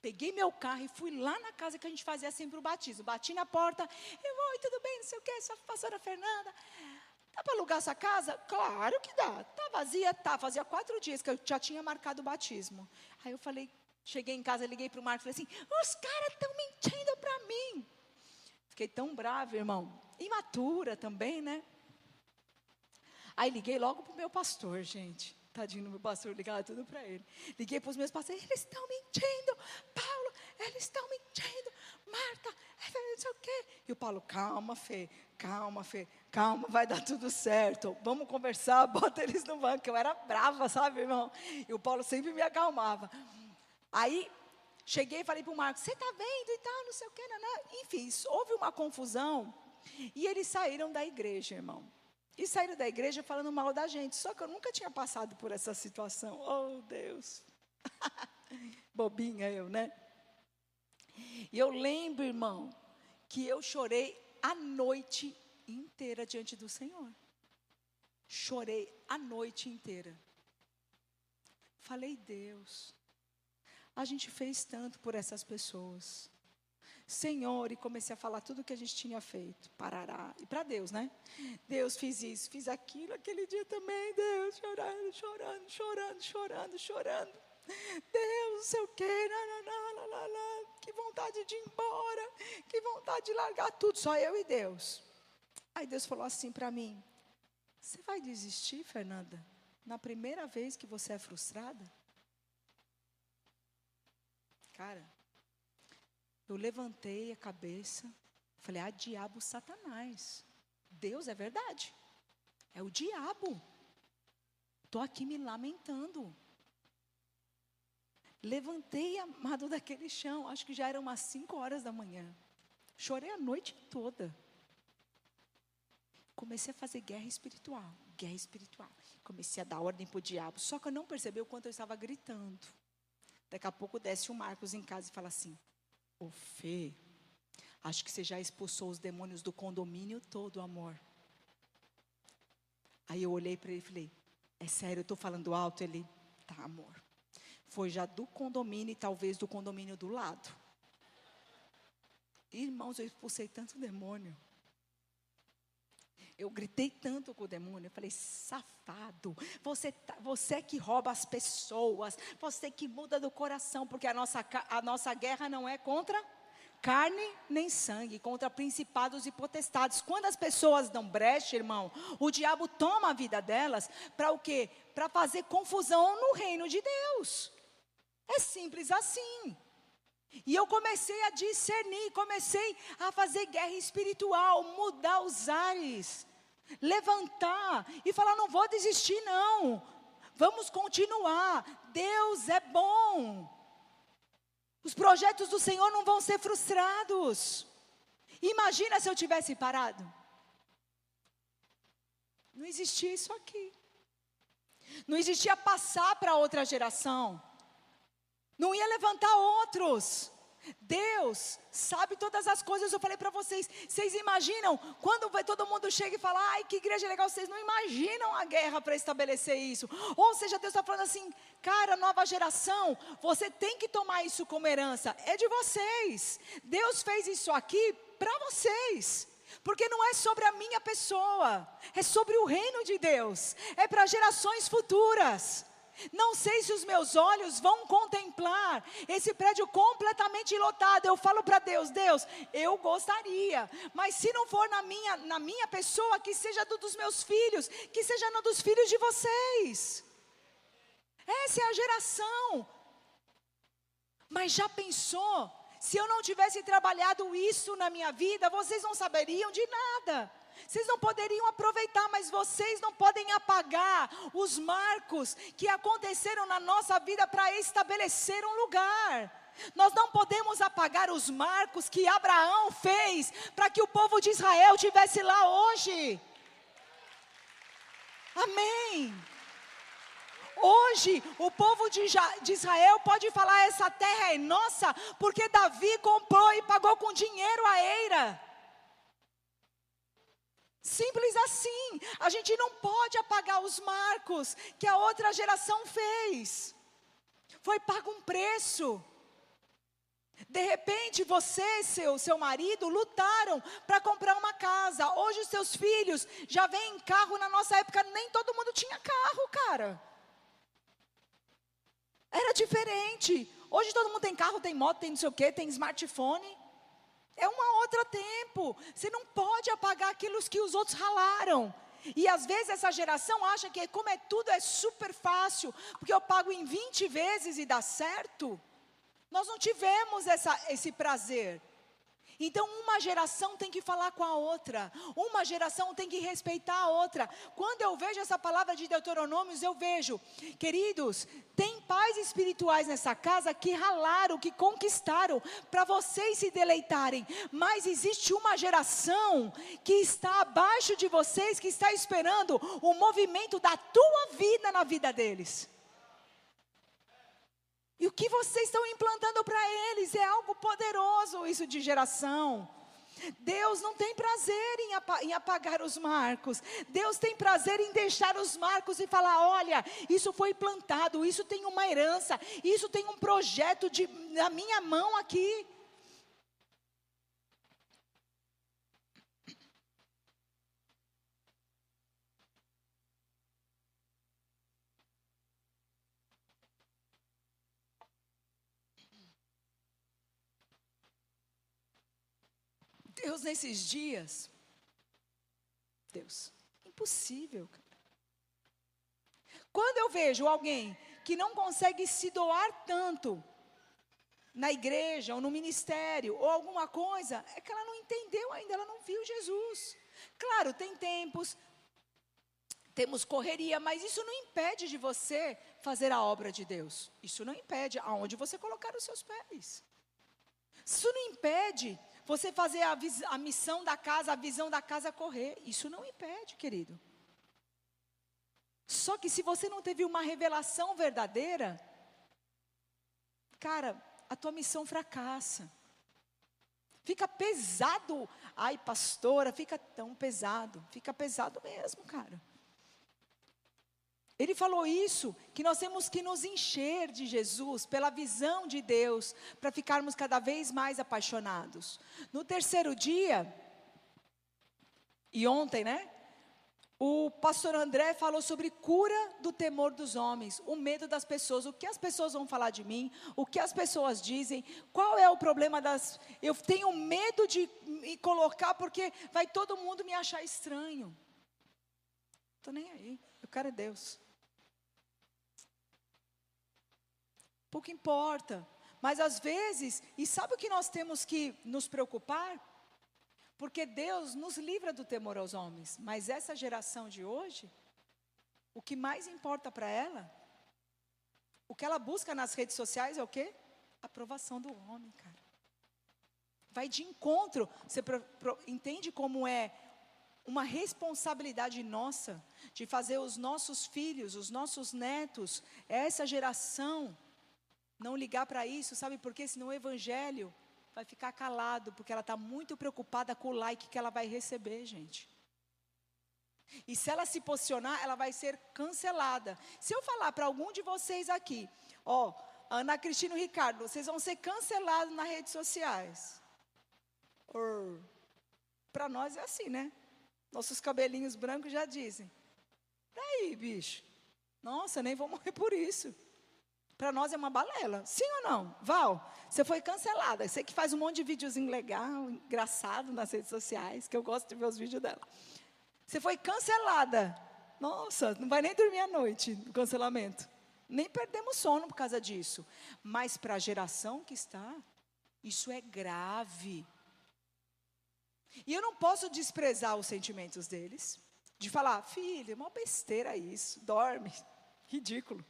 Peguei meu carro e fui lá na casa que a gente fazia sempre o batismo. Bati na porta, eu, oi, tudo bem, não sei o que, sou a pastora Fernanda. Dá para alugar essa casa? Claro que dá. Tá vazia? Tá. Fazia quatro dias que eu já tinha marcado o batismo. Aí eu falei, cheguei em casa, liguei para o Marcos e falei assim: os caras estão mentindo para mim. Fiquei tão brava, irmão. Imatura também, né? Aí liguei logo para o meu pastor, gente. Tadinho meu pastor, ligava tudo para ele. Liguei para os meus pastores, eles estão mentindo. Paulo, eles estão mentindo. Marta, não sei o quê. E o Paulo, calma, Fê, calma, Fê, calma, vai dar tudo certo. Vamos conversar, bota eles no banco. Eu era brava, sabe, irmão? E o Paulo sempre me acalmava. Aí, cheguei e falei para o Marcos, você está vendo e tal, não sei o não, não. Enfim, houve uma confusão. E eles saíram da igreja, irmão. E saíram da igreja falando mal da gente. Só que eu nunca tinha passado por essa situação. Oh, Deus. Bobinha eu, né? E eu lembro, irmão, que eu chorei a noite inteira diante do Senhor. Chorei a noite inteira. Falei, Deus, a gente fez tanto por essas pessoas. Senhor, e comecei a falar tudo que a gente tinha feito. Parará. E para Deus, né? Deus, fiz isso, fiz aquilo, aquele dia também, Deus, chorando, chorando, chorando, chorando, chorando. Deus, não sei o quê, que vontade de ir embora, que vontade de largar tudo, só eu e Deus. Aí Deus falou assim para mim: Você vai desistir, Fernanda, na primeira vez que você é frustrada? Cara, eu levantei a cabeça, falei: ah, diabo, Satanás. Deus é verdade. É o diabo. Estou aqui me lamentando. Levantei amado daquele chão, acho que já eram umas 5 horas da manhã. Chorei a noite toda. Comecei a fazer guerra espiritual, guerra espiritual. Comecei a dar ordem para o diabo, só que eu não percebi o quanto eu estava gritando. Daqui a pouco desce o Marcos em casa e fala assim: Ô Fê, acho que você já expulsou os demônios do condomínio todo, amor. Aí eu olhei para ele e falei: É sério, eu estou falando alto? Ele, tá, amor. Foi já do condomínio e talvez do condomínio do lado. Irmãos, eu expulsei tanto demônio. Eu gritei tanto com o demônio, eu falei, safado, você, tá, você que rouba as pessoas, você que muda do coração, porque a nossa, a nossa guerra não é contra carne nem sangue, contra principados e potestades. Quando as pessoas dão brecha, irmão, o diabo toma a vida delas para o quê? Para fazer confusão no reino de Deus. É simples assim. E eu comecei a discernir, comecei a fazer guerra espiritual, mudar os ares, levantar e falar: não vou desistir, não, vamos continuar. Deus é bom, os projetos do Senhor não vão ser frustrados. Imagina se eu tivesse parado. Não existia isso aqui. Não existia passar para outra geração. Não ia levantar outros. Deus sabe todas as coisas, eu falei para vocês. Vocês imaginam quando vai, todo mundo chega e fala, ai que igreja legal, vocês não imaginam a guerra para estabelecer isso. Ou seja, Deus está falando assim, cara, nova geração, você tem que tomar isso como herança, é de vocês. Deus fez isso aqui para vocês. Porque não é sobre a minha pessoa, é sobre o reino de Deus, é para gerações futuras. Não sei se os meus olhos vão contemplar esse prédio completamente lotado. Eu falo para Deus, Deus, eu gostaria, mas se não for na minha, na minha pessoa, que seja do, dos meus filhos, que seja no dos filhos de vocês. Essa é a geração. Mas já pensou se eu não tivesse trabalhado isso na minha vida, vocês não saberiam de nada. Vocês não poderiam aproveitar, mas vocês não podem apagar os marcos que aconteceram na nossa vida para estabelecer um lugar. Nós não podemos apagar os marcos que Abraão fez para que o povo de Israel tivesse lá hoje. Amém. Hoje, o povo de, Israel pode falar: essa terra é nossa, porque Davi comprou e pagou com dinheiro a eira. Simples assim. A gente não pode apagar os marcos que a outra geração fez. Foi pago um preço. De repente, você, seu, seu marido, lutaram para comprar uma casa. Hoje, os seus filhos já vêm em carro. Na nossa época, nem todo mundo tinha carro, cara. Era diferente. Hoje todo mundo tem carro, tem moto, tem não sei o quê, tem smartphone. É uma outra tempo. Você não pode apagar aquilo que os outros ralaram. E às vezes essa geração acha que como é tudo é super fácil, porque eu pago em 20 vezes e dá certo. Nós não tivemos essa, esse prazer. Então, uma geração tem que falar com a outra, uma geração tem que respeitar a outra. Quando eu vejo essa palavra de Deuteronômios, eu vejo, queridos, tem pais espirituais nessa casa que ralaram, que conquistaram, para vocês se deleitarem, mas existe uma geração que está abaixo de vocês, que está esperando o movimento da tua vida na vida deles. E o que vocês estão implantando para eles é algo poderoso, isso de geração. Deus não tem prazer em apagar os marcos. Deus tem prazer em deixar os marcos e falar: olha, isso foi plantado, isso tem uma herança, isso tem um projeto de, na minha mão aqui. Deus, nesses dias, Deus, impossível. Quando eu vejo alguém que não consegue se doar tanto na igreja ou no ministério ou alguma coisa, é que ela não entendeu ainda, ela não viu Jesus. Claro, tem tempos, temos correria, mas isso não impede de você fazer a obra de Deus. Isso não impede aonde você colocar os seus pés. Isso não impede você fazer a, a missão da casa, a visão da casa correr. Isso não impede, querido. Só que se você não teve uma revelação verdadeira, cara, a tua missão fracassa. Fica pesado. Ai, pastora, fica tão pesado. Fica pesado mesmo, cara. Ele falou isso, que nós temos que nos encher de Jesus, pela visão de Deus, para ficarmos cada vez mais apaixonados. No terceiro dia, e ontem, né? O pastor André falou sobre cura do temor dos homens, o medo das pessoas, o que as pessoas vão falar de mim, o que as pessoas dizem, qual é o problema das. Eu tenho medo de me colocar porque vai todo mundo me achar estranho. Estou nem aí, eu quero é Deus. Pouco importa. Mas às vezes, e sabe o que nós temos que nos preocupar? Porque Deus nos livra do temor aos homens, mas essa geração de hoje, o que mais importa para ela, o que ela busca nas redes sociais é o quê? Aprovação do homem, cara. Vai de encontro, você pro, pro, entende como é uma responsabilidade nossa de fazer os nossos filhos, os nossos netos, essa geração, não ligar para isso, sabe por quê? Senão o evangelho vai ficar calado, porque ela está muito preocupada com o like que ela vai receber, gente. E se ela se posicionar, ela vai ser cancelada. Se eu falar para algum de vocês aqui, ó, Ana Cristina e Ricardo, vocês vão ser cancelados nas redes sociais. Para nós é assim, né? Nossos cabelinhos brancos já dizem. Daí, bicho. Nossa, nem vou morrer por isso. Para nós é uma balela. Sim ou não? Val, você foi cancelada. Você que faz um monte de videozinho legal, engraçado nas redes sociais, que eu gosto de ver os vídeos dela. Você foi cancelada. Nossa, não vai nem dormir à noite no cancelamento. Nem perdemos sono por causa disso. Mas para a geração que está, isso é grave. E eu não posso desprezar os sentimentos deles, de falar, filho, é uma besteira isso, dorme, ridículo.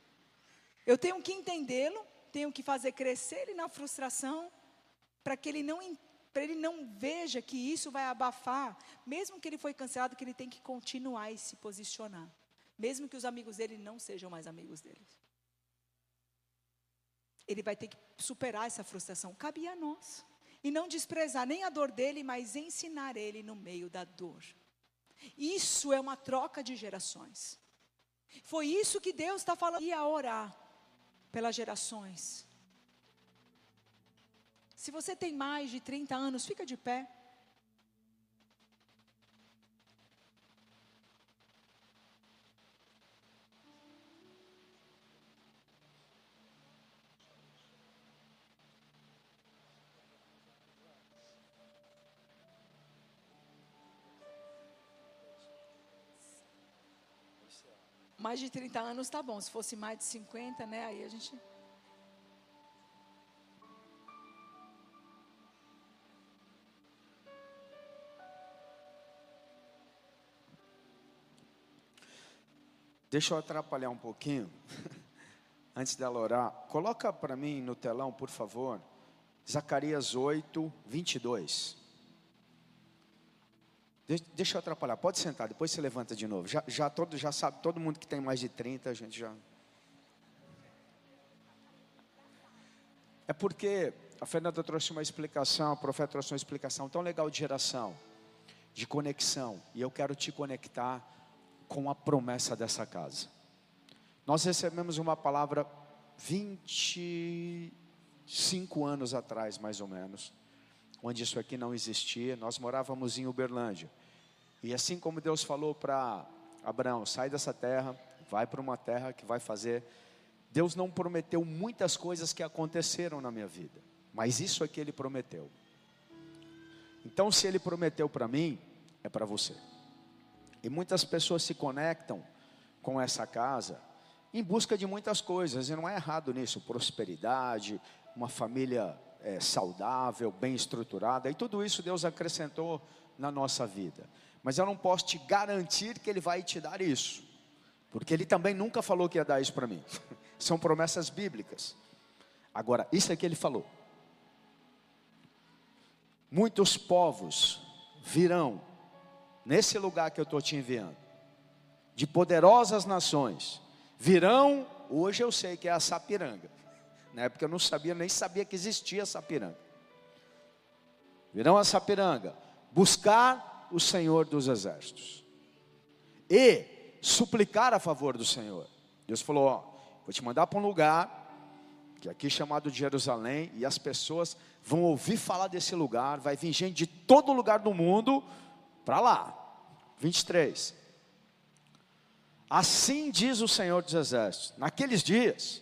Eu tenho que entendê-lo, tenho que fazer crescer ele na frustração, para que ele não ele não veja que isso vai abafar, mesmo que ele foi cancelado, que ele tem que continuar e se posicionar, mesmo que os amigos dele não sejam mais amigos dele. Ele vai ter que superar essa frustração. Cabia a nós e não desprezar nem a dor dele, mas ensinar ele no meio da dor. Isso é uma troca de gerações. Foi isso que Deus está falando. E a orar pelas gerações. Se você tem mais de 30 anos, fica de pé. Mais de 30 anos tá bom. Se fosse mais de 50, né? Aí a gente. Deixa eu atrapalhar um pouquinho. Antes dela orar, coloca para mim no telão, por favor, Zacarias 8, 22. Deixa eu atrapalhar, pode sentar, depois você levanta de novo. Já, já, todo, já sabe, todo mundo que tem mais de 30, a gente já. É porque a Fernanda trouxe uma explicação, o profeta trouxe uma explicação tão legal de geração, de conexão, e eu quero te conectar com a promessa dessa casa. Nós recebemos uma palavra 25 anos atrás, mais ou menos, onde isso aqui não existia. Nós morávamos em Uberlândia. E assim como Deus falou para Abraão, sai dessa terra, vai para uma terra que vai fazer. Deus não prometeu muitas coisas que aconteceram na minha vida, mas isso é que Ele prometeu. Então, se Ele prometeu para mim, é para você. E muitas pessoas se conectam com essa casa em busca de muitas coisas, e não é errado nisso, prosperidade, uma família é, saudável, bem estruturada, e tudo isso Deus acrescentou na nossa vida. Mas eu não posso te garantir que Ele vai te dar isso, porque Ele também nunca falou que ia dar isso para mim. São promessas bíblicas. Agora, isso é que Ele falou. Muitos povos virão nesse lugar que eu estou te enviando, de poderosas nações, virão, hoje eu sei que é a Sapiranga, na época eu não sabia, nem sabia que existia Sapiranga. Virão a Sapiranga, buscar o Senhor dos exércitos e suplicar a favor do Senhor. Deus falou: ó, vou te mandar para um lugar que é aqui é chamado de Jerusalém e as pessoas vão ouvir falar desse lugar, vai vir gente de todo lugar do mundo para lá. 23. Assim diz o Senhor dos Exércitos: naqueles dias,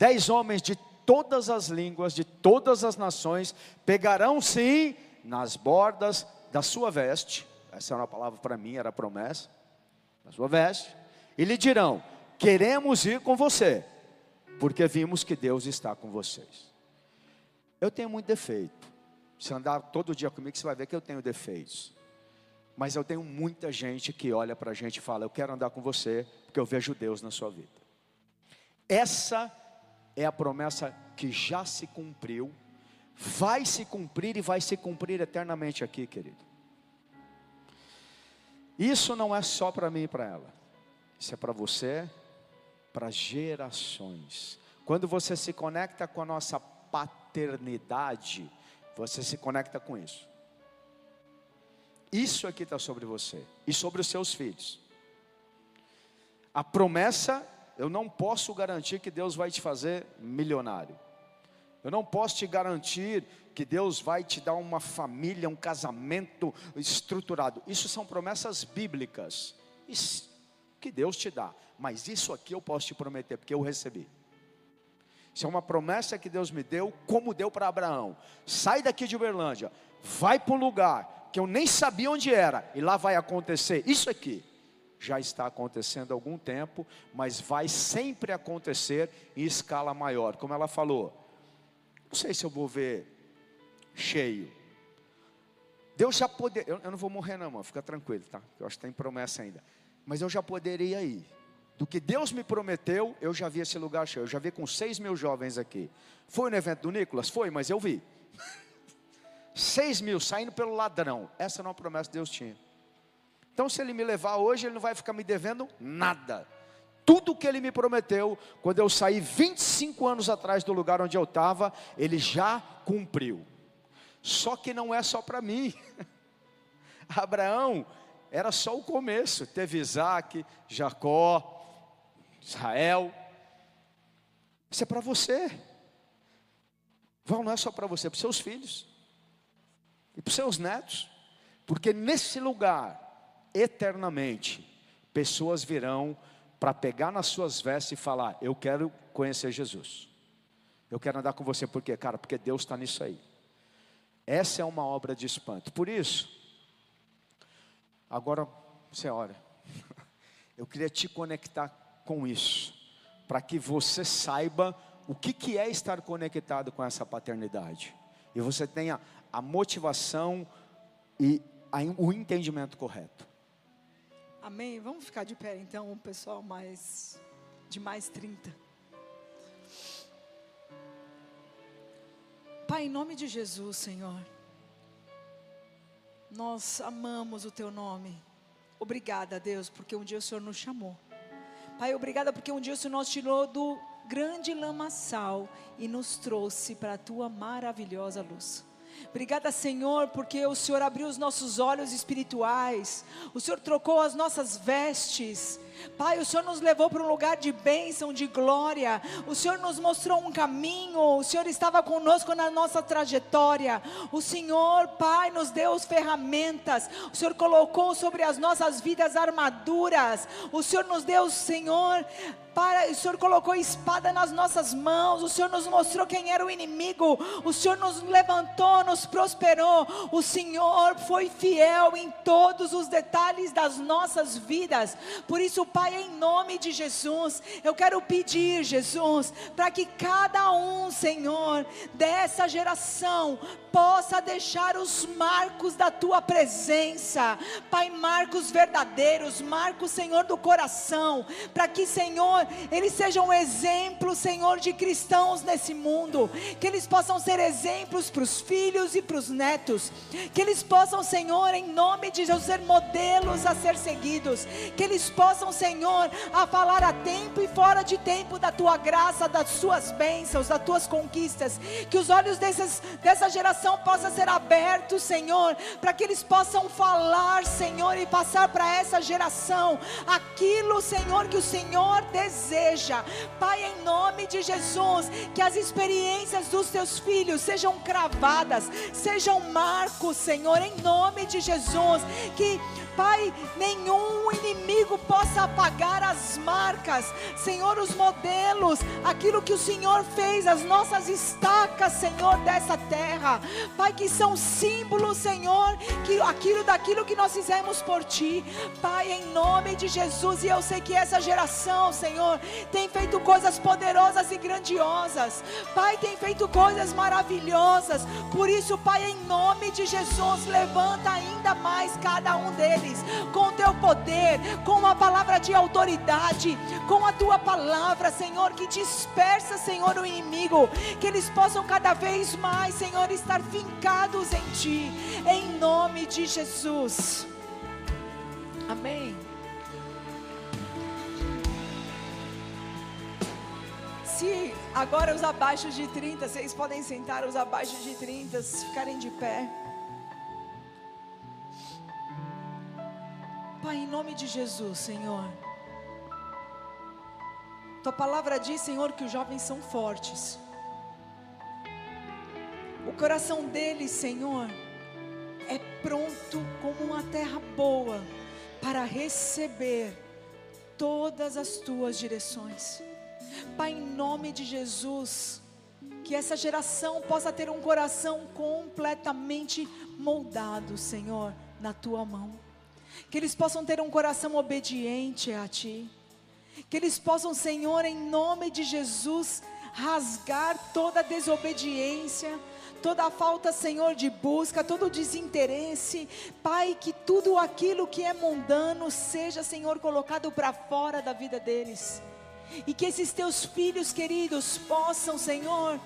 dez homens de todas as línguas, de todas as nações, pegarão sim nas bordas da sua veste, essa era uma palavra para mim, era promessa, da sua veste, e lhe dirão: Queremos ir com você, porque vimos que Deus está com vocês. Eu tenho muito defeito. Se andar todo dia comigo, você vai ver que eu tenho defeitos. Mas eu tenho muita gente que olha para a gente e fala: Eu quero andar com você, porque eu vejo Deus na sua vida. Essa é a promessa que já se cumpriu, vai se cumprir e vai se cumprir eternamente aqui, querido. Isso não é só para mim e para ela, isso é para você, para gerações. Quando você se conecta com a nossa paternidade, você se conecta com isso. Isso aqui está sobre você e sobre os seus filhos. A promessa, eu não posso garantir que Deus vai te fazer milionário. Eu não posso te garantir que Deus vai te dar uma família, um casamento estruturado. Isso são promessas bíblicas que Deus te dá. Mas isso aqui eu posso te prometer, porque eu recebi. Isso é uma promessa que Deus me deu, como deu para Abraão. Sai daqui de Uberlândia, vai para um lugar que eu nem sabia onde era, e lá vai acontecer isso aqui. Já está acontecendo há algum tempo, mas vai sempre acontecer em escala maior. Como ela falou, não sei se eu vou ver cheio. Deus já poderia, eu, eu não vou morrer não, mano, fica tranquilo, tá? Eu acho que tem promessa ainda. Mas eu já poderia ir do que Deus me prometeu, eu já vi esse lugar cheio. Eu já vi com seis mil jovens aqui. Foi no evento do Nicolas? Foi, mas eu vi. seis mil saindo pelo ladrão. Essa não é uma promessa que Deus tinha. Então, se Ele me levar hoje, Ele não vai ficar me devendo nada. Tudo que Ele me prometeu, quando eu saí 25 anos atrás do lugar onde eu estava, Ele já cumpriu. Só que não é só para mim. Abraão era só o começo. Teve Isaac, Jacó, Israel. Isso é para você. Não é só para você, é para seus filhos e para seus netos, porque nesse lugar, eternamente, pessoas virão para pegar nas suas vestes e falar: Eu quero conhecer Jesus, eu quero andar com você, por quê, cara? Porque Deus está nisso aí. Essa é uma obra de espanto, por isso, agora você ora, eu queria te conectar com isso, para que você saiba o que, que é estar conectado com essa paternidade, e você tenha a motivação e a, o entendimento correto. Amém? Vamos ficar de pé então, pessoal mais de mais 30. Pai, em nome de Jesus, Senhor, nós amamos o Teu nome. Obrigada, Deus, porque um dia o Senhor nos chamou. Pai, obrigada porque um dia o Senhor nos tirou do grande lamaçal e nos trouxe para a tua maravilhosa luz. Obrigada, Senhor, porque o Senhor abriu os nossos olhos espirituais, o Senhor trocou as nossas vestes, Pai, o Senhor nos levou para um lugar de bênção, de glória. O Senhor nos mostrou um caminho. O Senhor estava conosco na nossa trajetória. O Senhor, Pai, nos deu as ferramentas. O Senhor colocou sobre as nossas vidas armaduras. O Senhor nos deu, Senhor, o Senhor colocou espada nas nossas mãos, o Senhor nos mostrou quem era o inimigo, o Senhor nos levantou, nos prosperou, o Senhor foi fiel em todos os detalhes das nossas vidas. Por isso, Pai, em nome de Jesus, eu quero pedir, Jesus, para que cada um, Senhor, dessa geração possa deixar os marcos da tua presença, Pai, marcos verdadeiros, marcos, Senhor, do coração, para que, Senhor, eles sejam um exemplo, Senhor, de cristãos nesse mundo, que eles possam ser exemplos para os filhos e para os netos, que eles possam, Senhor, em nome de Jesus, ser modelos a ser seguidos, que eles possam, Senhor, a falar a tempo e fora de tempo da tua graça, das suas bênçãos, das tuas conquistas. Que os olhos desses, dessa geração possam ser abertos, Senhor, para que eles possam falar, Senhor, e passar para essa geração aquilo, Senhor, que o Senhor deseja. Pai, em nome de Jesus, que as experiências dos teus filhos sejam cravadas, sejam marcos, Senhor, em nome de Jesus. Que, Pai, nenhum inimigo possa apagar as marcas, Senhor, os modelos, aquilo que o Senhor fez, as nossas estacas, Senhor, dessa terra. Pai, que são símbolos, Senhor, que aquilo daquilo que nós fizemos por ti. Pai, em nome de Jesus, e eu sei que essa geração, Senhor, tem feito coisas poderosas e grandiosas. Pai, tem feito coisas maravilhosas. Por isso, Pai, em nome de Jesus, levanta ainda mais cada um deles com o teu poder, com uma palavra de autoridade, com a tua palavra, Senhor, que dispersa, Senhor, o inimigo, que eles possam cada vez mais, Senhor, estar fincados em ti, em nome de Jesus. Amém. Se agora os abaixo de 30, vocês podem sentar os abaixo de 30, ficarem de pé. Pai, em nome de Jesus, Senhor. Tua palavra diz, Senhor, que os jovens são fortes. O coração deles, Senhor, é pronto como uma terra boa para receber todas as tuas direções. Pai, em nome de Jesus, que essa geração possa ter um coração completamente moldado, Senhor, na tua mão. Que eles possam ter um coração obediente a Ti. Que eles possam, Senhor, em nome de Jesus, rasgar toda desobediência, toda a falta, Senhor, de busca, todo o desinteresse. Pai, que tudo aquilo que é mundano seja, Senhor, colocado para fora da vida deles. E que esses teus filhos queridos possam, Senhor,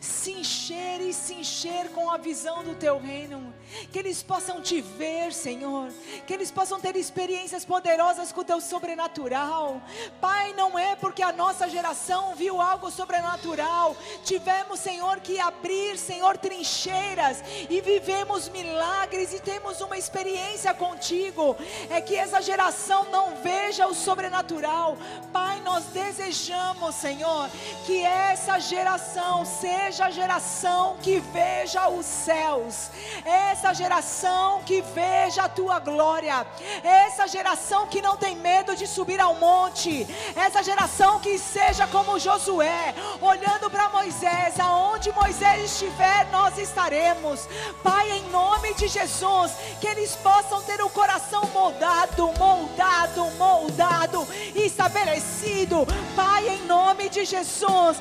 se encher e se encher com a visão do teu reino, que eles possam te ver, Senhor, que eles possam ter experiências poderosas com o teu sobrenatural. Pai, não é porque a nossa geração viu algo sobrenatural, tivemos, Senhor, que abrir, Senhor, trincheiras e vivemos milagres e temos uma experiência contigo, é que essa geração não veja o sobrenatural. Pai, nós desejamos, Senhor, que essa geração seja seja a geração que veja os céus, essa geração que veja a tua glória, essa geração que não tem medo de subir ao monte, essa geração que seja como Josué, olhando para Moisés, aonde Moisés estiver, nós estaremos. Pai, em nome de Jesus, que eles possam ter o coração moldado, moldado, moldado, estabelecido. Pai, em nome de Jesus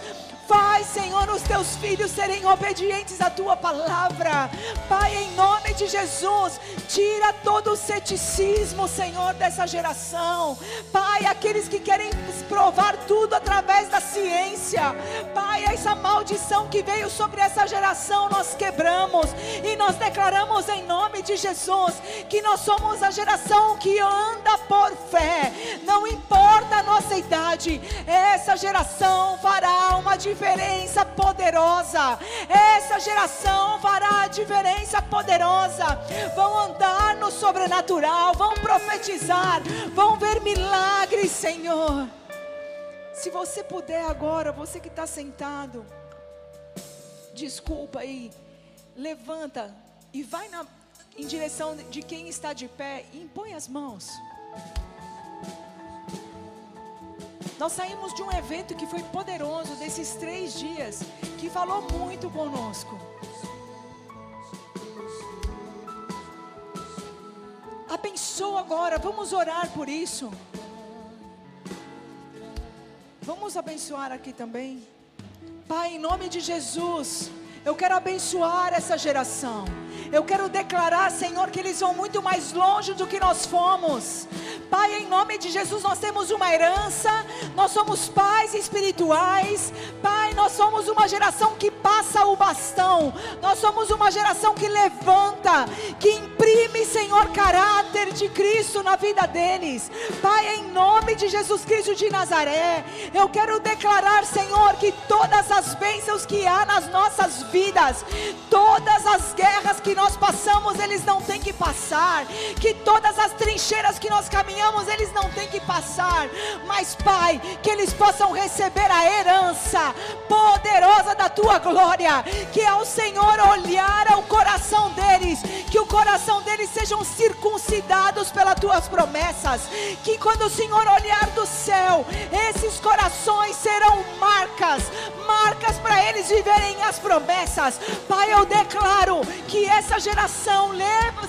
Faz, Senhor, os teus filhos serem obedientes à tua palavra. Pai, em nome de Jesus, tira todo o ceticismo, Senhor, dessa geração. Pai, aqueles que querem provar tudo através da ciência. Pai, essa maldição que veio sobre essa geração, nós quebramos e nós declaramos em nome de Jesus que nós somos a geração que anda por fé. Não importa a nossa idade, essa geração fará uma diferença diferença poderosa. Essa geração fará a diferença poderosa. Vão andar no sobrenatural, vão profetizar, vão ver milagres, Senhor. Se você puder agora, você que está sentado, desculpa aí, levanta e vai na, em direção de quem está de pé e impõe as mãos. Nós saímos de um evento que foi poderoso, desses três dias, que falou muito conosco. Abençoa agora, vamos orar por isso. Vamos abençoar aqui também. Pai, em nome de Jesus, eu quero abençoar essa geração. Eu quero declarar, Senhor, que eles vão muito mais longe do que nós fomos. Pai, em nome de Jesus, nós temos uma herança, nós somos pais espirituais. Pai, nós somos uma geração que passa o bastão, nós somos uma geração que levanta, que imprime, Senhor, caráter de Cristo na vida deles. Pai, em nome de Jesus Cristo de Nazaré, eu quero declarar, Senhor, que todas as bênçãos que há nas nossas vidas, todas as guerras que nós passamos, eles não têm que passar, que todas as trincheiras que nós caminhamos, eles não têm que passar, mas Pai, que eles possam receber a herança poderosa da tua glória, que ao Senhor olhar ao coração deles, que o coração deles sejam circuncidados pelas tuas promessas. Que quando o Senhor olhar do céu, esses corações serão marcas, marcas para eles viverem as promessas. Pai, eu declaro que essa geração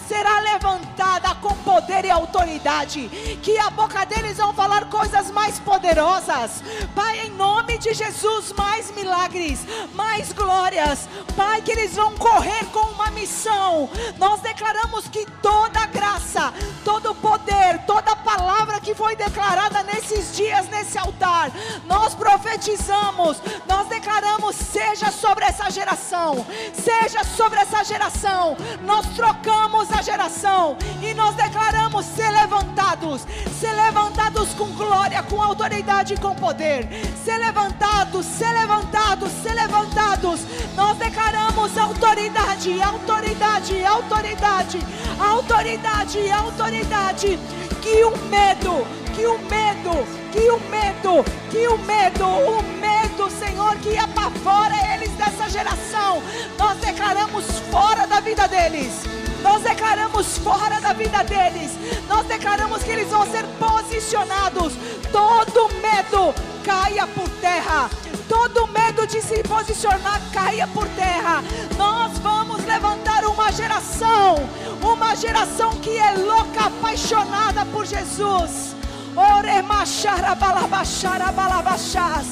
será levantada com poder e autoridade, que a boca deles vão falar coisas mais poderosas. Pai, em nome de Jesus, mais milagres, mais glórias. Pai, que eles vão correr com uma missão. Nós declaramos que toda graça, todo poder, toda palavra que foi declarada nesses dias nesse altar, nós profetizamos, nós declaramos seja sobre essa geração, seja sobre essa geração. Nós trocamos a geração e nós declaramos ser levantados, ser levantados com glória, com autoridade e com poder. Ser levantados, ser levantados, ser levantados. Nós declaramos autoridade, autoridade, autoridade, autoridade, autoridade. Que o medo, que o medo, que o medo, que o medo, o medo, Senhor, que apavora eles dessa geração, nós declaramos fora da vida deles. Nós declaramos fora da vida deles. Nós declaramos que eles vão ser posicionados. Todo medo caia por terra. Todo medo de se posicionar caia por terra. Nós vamos levantar uma geração, uma geração que é louca, apaixonada por Jesus. Ore machara balabachara balabachas.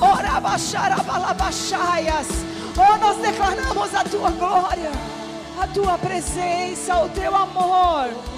Ora bachara balabachaias. Oh, nós declaramos a tua glória, a tua presença, o teu amor.